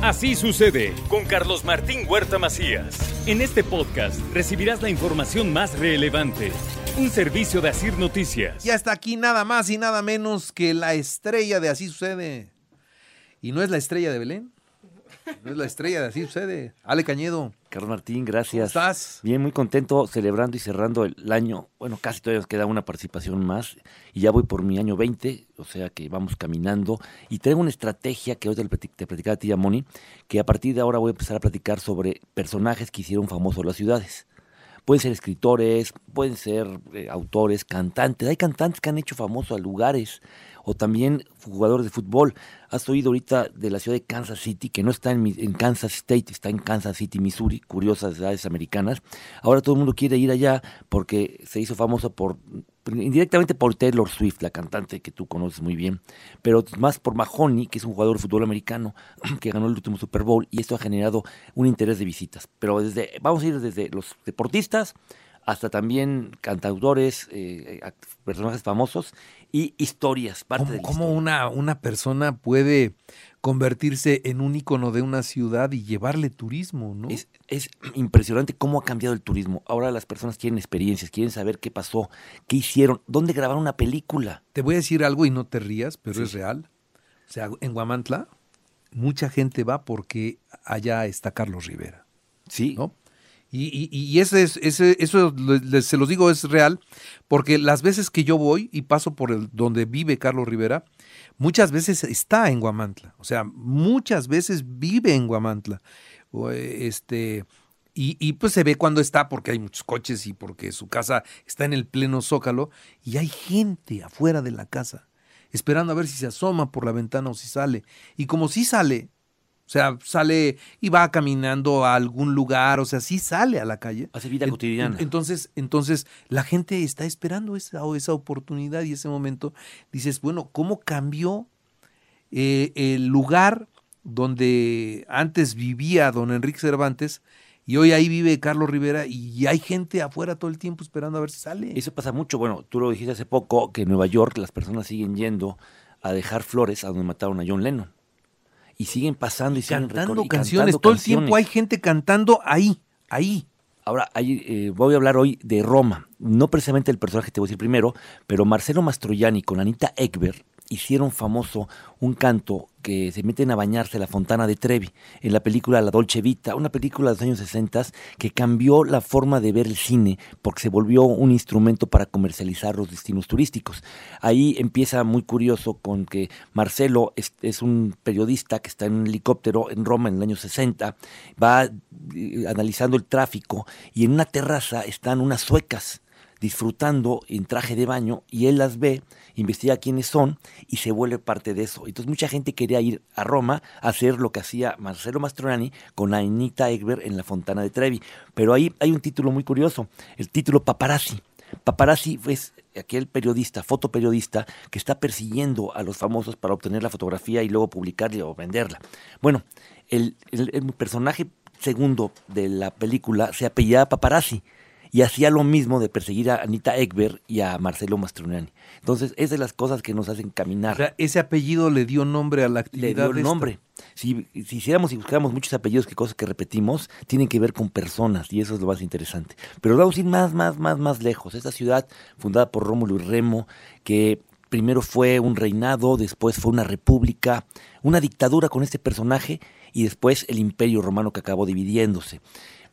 Así sucede con Carlos Martín Huerta Macías. En este podcast recibirás la información más relevante. Un servicio de Asir Noticias. Y hasta aquí nada más y nada menos que la estrella de Así sucede. Y no es la estrella de Belén. No es la estrella de Así sucede. Ale Cañedo. Carlos Martín, gracias. ¿Cómo estás? Bien, muy contento celebrando y cerrando el año. Bueno, casi todavía nos queda una participación más y ya voy por mi año 20, o sea que vamos caminando. Y traigo una estrategia que hoy te, platicaba a ti, Moni, que a partir de ahora voy a empezar a platicar sobre personajes que hicieron famosos las ciudades. Pueden ser escritores, pueden ser eh, autores, cantantes. Hay cantantes que han hecho famosos a lugares o también jugadores de fútbol. Has oído ahorita de la ciudad de Kansas City, que no está en, en, Kansas State, está en Kansas City, Missouri, curiosas ciudades americanas. Ahora todo el mundo quiere ir allá porque se hizo famoso por indirectamente por Taylor Swift, la cantante que tú conoces muy bien, pero más por Mahoney, que es un jugador de fútbol americano que ganó el último Super Bowl y esto ha generado un interés de visitas. Pero desde vamos a ir desde los deportistas hasta también cantautores, eh, personajes famosos y historias. Parte ¿Cómo, de cómo una, una persona puede convertirse en un icono de una ciudad y llevarle turismo? ¿no? Es, es, impresionante cómo ha cambiado el turismo. Ahora las personas quieren experiencias, quieren saber qué pasó, qué hicieron, dónde grabaron una película. Te voy a decir algo y no te rías, pero sí. es real. O sea, en Guamantla mucha gente va porque allá está Carlos Rivera. Sí. ¿no? Y, y, y, ese es, ese, eso se los digo es real, porque las veces que yo voy y paso por el donde vive Carlos Rivera, muchas veces está en Guamantla. O sea, muchas veces vive en Guamantla. Este, y, y, pues se ve cuando está, porque hay muchos coches y porque su casa está en el pleno zócalo, y hay gente afuera de la casa, esperando a ver si se asoma por la ventana o si sale. Y como si sale, o sea, sale y va caminando a algún lugar, o sea, sí sale a la calle. Hace vida cotidiana. Entonces, entonces la gente está esperando esa, esa oportunidad y ese momento. Dices, bueno, ¿cómo cambió eh, el lugar donde antes vivía don Enrique Cervantes? Y hoy ahí vive Carlos Rivera y hay gente afuera todo el tiempo esperando a ver si sale. Eso pasa mucho. Bueno, tú lo dijiste hace poco, que en Nueva York las personas siguen yendo a dejar flores a donde mataron a John Lennon y siguen pasando y siguen cantando canciones. Cantando todo canciones. el tiempo hay gente cantando ahí, ahí. Ahora, hay, eh, voy a hablar hoy de Roma. No precisamente el personaje que te voy a decir primero, pero Marcelo Mastroianni con Anita Ekberg hicieron famoso un canto que se meten a bañarse a la fontana de Trevi en la película La Dolce Vita, una película de los años 60 que cambió la forma de ver el cine porque se volvió un instrumento para comercializar los destinos turísticos. Ahí empieza muy curioso con que Marcelo es, es un periodista que está en un helicóptero en Roma en el año 60, va eh, analizando el tráfico y en una terraza están unas suecas disfrutando en traje de baño y él las ve, investiga quiénes son y se vuelve parte de eso. Entonces mucha gente quería ir a Roma a hacer lo que hacía Marcelo Mastroianni con Anita Ekberg en la Fontana de Trevi. Pero ahí hay un título muy curioso, el título Paparazzi. Paparazzi es aquel periodista, fotoperiodista, que está persiguiendo a los famosos para obtener la fotografía y luego publicarla o venderla. Bueno, el, el, el personaje segundo de la película se apellidaba Paparazzi y hacía lo mismo de perseguir a Anita Ekberg y a Marcelo Mastroianni. Entonces, es de las cosas que nos hacen caminar. O sea, ese apellido le dio nombre a la actividad. Le dio de nombre. Si, si, hiciéramos y buscáramos muchos apellidos que cosas que repetimos, tienen que ver con personas y eso es lo más interesante. Pero vamos a ir más, más, más, más lejos. Esta ciudad, fundada por Rómulo y Remo, que primero fue un reinado, después fue una república, una dictadura con este personaje y después el imperio romano que acabó dividiéndose.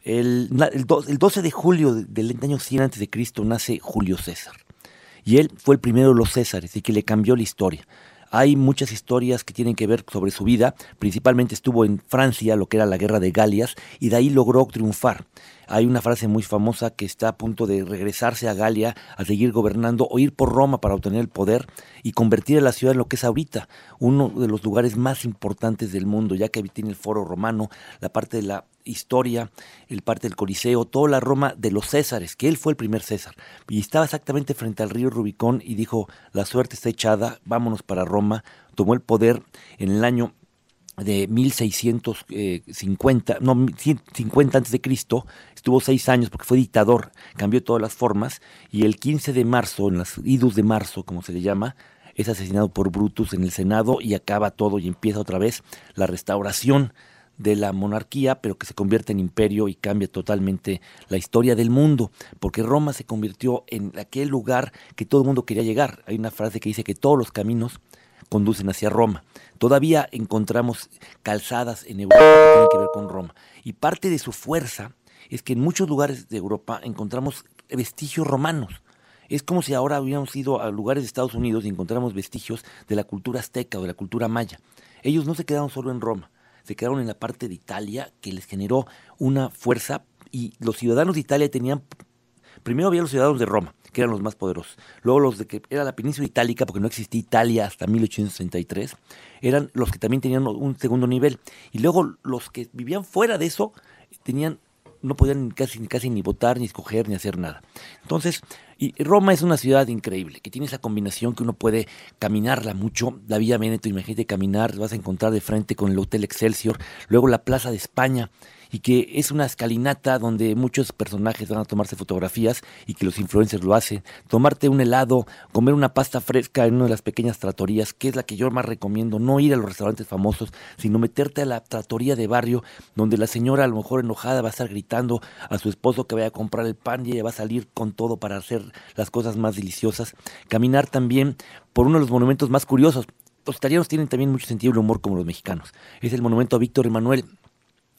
El, el, el, 12 de julio del año 100 antes de Cristo nace Julio César. Y él fue el primero de los Césares y que le cambió la historia. Hay muchas historias que tienen que ver sobre su vida. Principalmente estuvo en Francia, lo que era la guerra de Galias, y de ahí logró triunfar. Hay una frase muy famosa que está a punto de regresarse a Galia a seguir gobernando o ir por Roma para obtener el poder y convertir a la ciudad en lo que es ahorita, uno de los lugares más importantes del mundo, ya que tiene el foro romano, la parte de la historia, el parte del Coliseo, toda la Roma de los Césares, que él fue el primer César. Y estaba exactamente frente al río Rubicón y dijo, la suerte está echada, vámonos para Roma. Tomó el poder en el año de 1650, no, 50 antes de Cristo, estuvo seis años porque fue dictador, cambió todas las formas, y el 15 de marzo, en las idus de marzo, como se le llama, es asesinado por Brutus en el Senado y acaba todo y empieza otra vez la restauración de la monarquía, pero que se convierte en imperio y cambia totalmente la historia del mundo, porque Roma se convirtió en aquel lugar que todo el mundo quería llegar. Hay una frase que dice que todos los caminos conducen hacia Roma. Todavía encontramos calzadas en Europa que tienen que ver con Roma. Y parte de su fuerza es que en muchos lugares de Europa encontramos vestigios romanos. Es como si ahora hubiéramos ido a lugares de Estados Unidos y encontramos vestigios de la cultura azteca o de la cultura maya. Ellos no se quedaron solo en Roma, se quedaron en la parte de Italia que les generó una fuerza y los ciudadanos de Italia tenían, primero había los ciudadanos de Roma, que eran los más poderosos, luego los de que era la península itálica, porque no existía Italia hasta 1863, eran los que también tenían un segundo nivel, y luego los que vivían fuera de eso tenían no podían casi, casi ni votar, ni escoger, ni hacer nada. Entonces, y Roma es una ciudad increíble, que tiene esa combinación que uno puede caminarla mucho. La Vía Veneto, imagínate caminar, vas a encontrar de frente con el Hotel Excelsior, luego la Plaza de España, y que es una escalinata donde muchos personajes van a tomarse fotografías y que los influencers lo hacen. Tomarte un helado, comer una pasta fresca en una de las pequeñas tratorías, que es la que yo más recomiendo, no ir a los restaurantes famosos, sino meterte a la tratoría de barrio donde la señora a lo mejor enojada va a estar gritando a su esposo que vaya a comprar el pan y ella va a salir con todo para hacer las cosas más deliciosas. Caminar también por uno de los monumentos más curiosos. Los italianos tienen también mucho sentido del humor como los mexicanos. Es el monumento a Víctor Emanuel,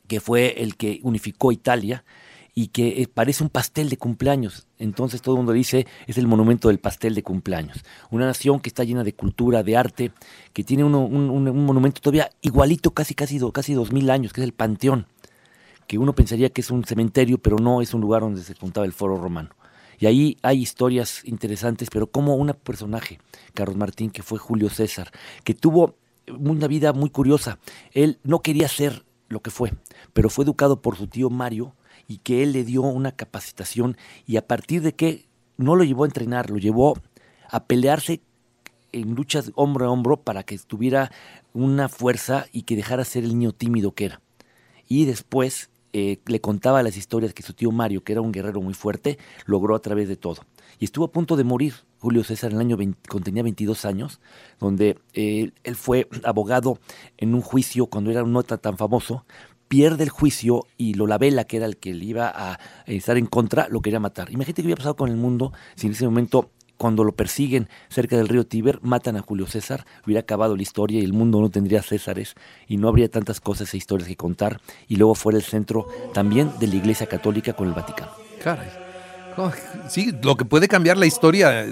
que fue el que unificó Italia y que eh, parece un pastel de cumpleaños. Entonces todo el mundo dice es el monumento del pastel de cumpleaños. Una nación que está llena de cultura, de arte, que tiene un, monumento todavía igualito, casi, casi, casi dos mil años, que es el Panteón, que uno pensaría que es un cementerio, pero no es un lugar donde se contaba el foro romano. Y ahí hay historias interesantes, pero como un personaje, Carlos Martín, que fue Julio César, que tuvo una vida muy curiosa. Él no quería ser lo que fue, pero fue educado por su tío Mario y que él le dio una capacitación y a partir de que no lo llevó a entrenar, lo llevó a pelearse en luchas hombro a hombro para que tuviera una fuerza y que dejara ser el niño tímido que era. Y después eh, le contaba las historias que su tío Mario, que era un guerrero muy fuerte, logró a través de todo. Y estuvo a punto de morir Julio César en el año 20, cuando tenía 22 años, donde eh, él fue abogado en un juicio cuando era un nota tan famoso, pierde el juicio y Lolabella, que era el que le iba a estar en contra, lo quería matar. Imagínate qué hubiera pasado con el mundo si en ese momento cuando lo persiguen cerca del río Tíber, matan a Julio César, hubiera acabado la historia y el mundo no tendría Césares y no habría tantas cosas e historias que contar y luego fuera el centro también de la Iglesia Católica con el Vaticano. Caray. Sí, lo que puede cambiar la historia,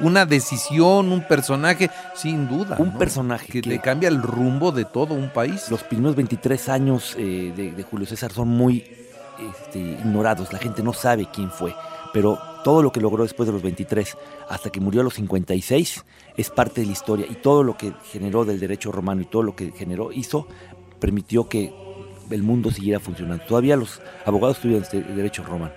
una decisión, un personaje, sin duda. Un personaje que, le cambia el rumbo de todo un país. Los primeros 23 años eh, de, Julio César son muy este, ignorados, la gente no sabe quién fue, pero todo lo que logró después de los 23 hasta que murió a los 56 es parte de la historia y todo lo que generó del derecho romano y todo lo que generó, hizo, permitió que el mundo siguiera funcionando. Todavía los abogados tuvieron este derecho romano.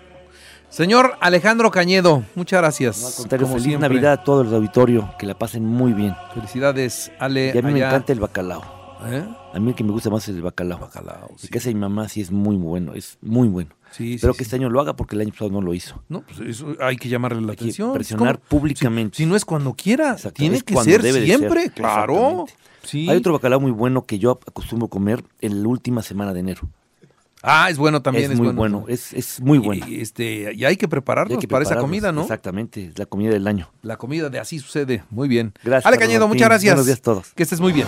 Señor Alejandro Cañedo, muchas gracias. No, feliz Navidad a todo el auditorio, que la pasen muy bien. Felicidades, Ale. Y a mí me encanta el bacalao. ¿Eh? A mí el que me gusta más es el bacalao. bacalao El que hace mi mamá sí es muy bueno, es muy bueno. Sí, Espero que este año lo haga porque el año pasado no lo hizo. No, pues eso hay que llamarle la atención. Presionar públicamente. Si, no es cuando quiera, tiene que ser siempre, claro. Hay otro bacalao muy bueno que yo acostumbro comer en la última semana de enero. Ah, es bueno también. Es, muy bueno, Es, es, muy bueno. Y, este, y hay que prepararnos para esa comida, ¿no? Exactamente, es la comida del año. La comida de Así Sucede, muy bien. Gracias. Ale Cañedo, muchas gracias. Buenos días a todos. Que estés muy bien.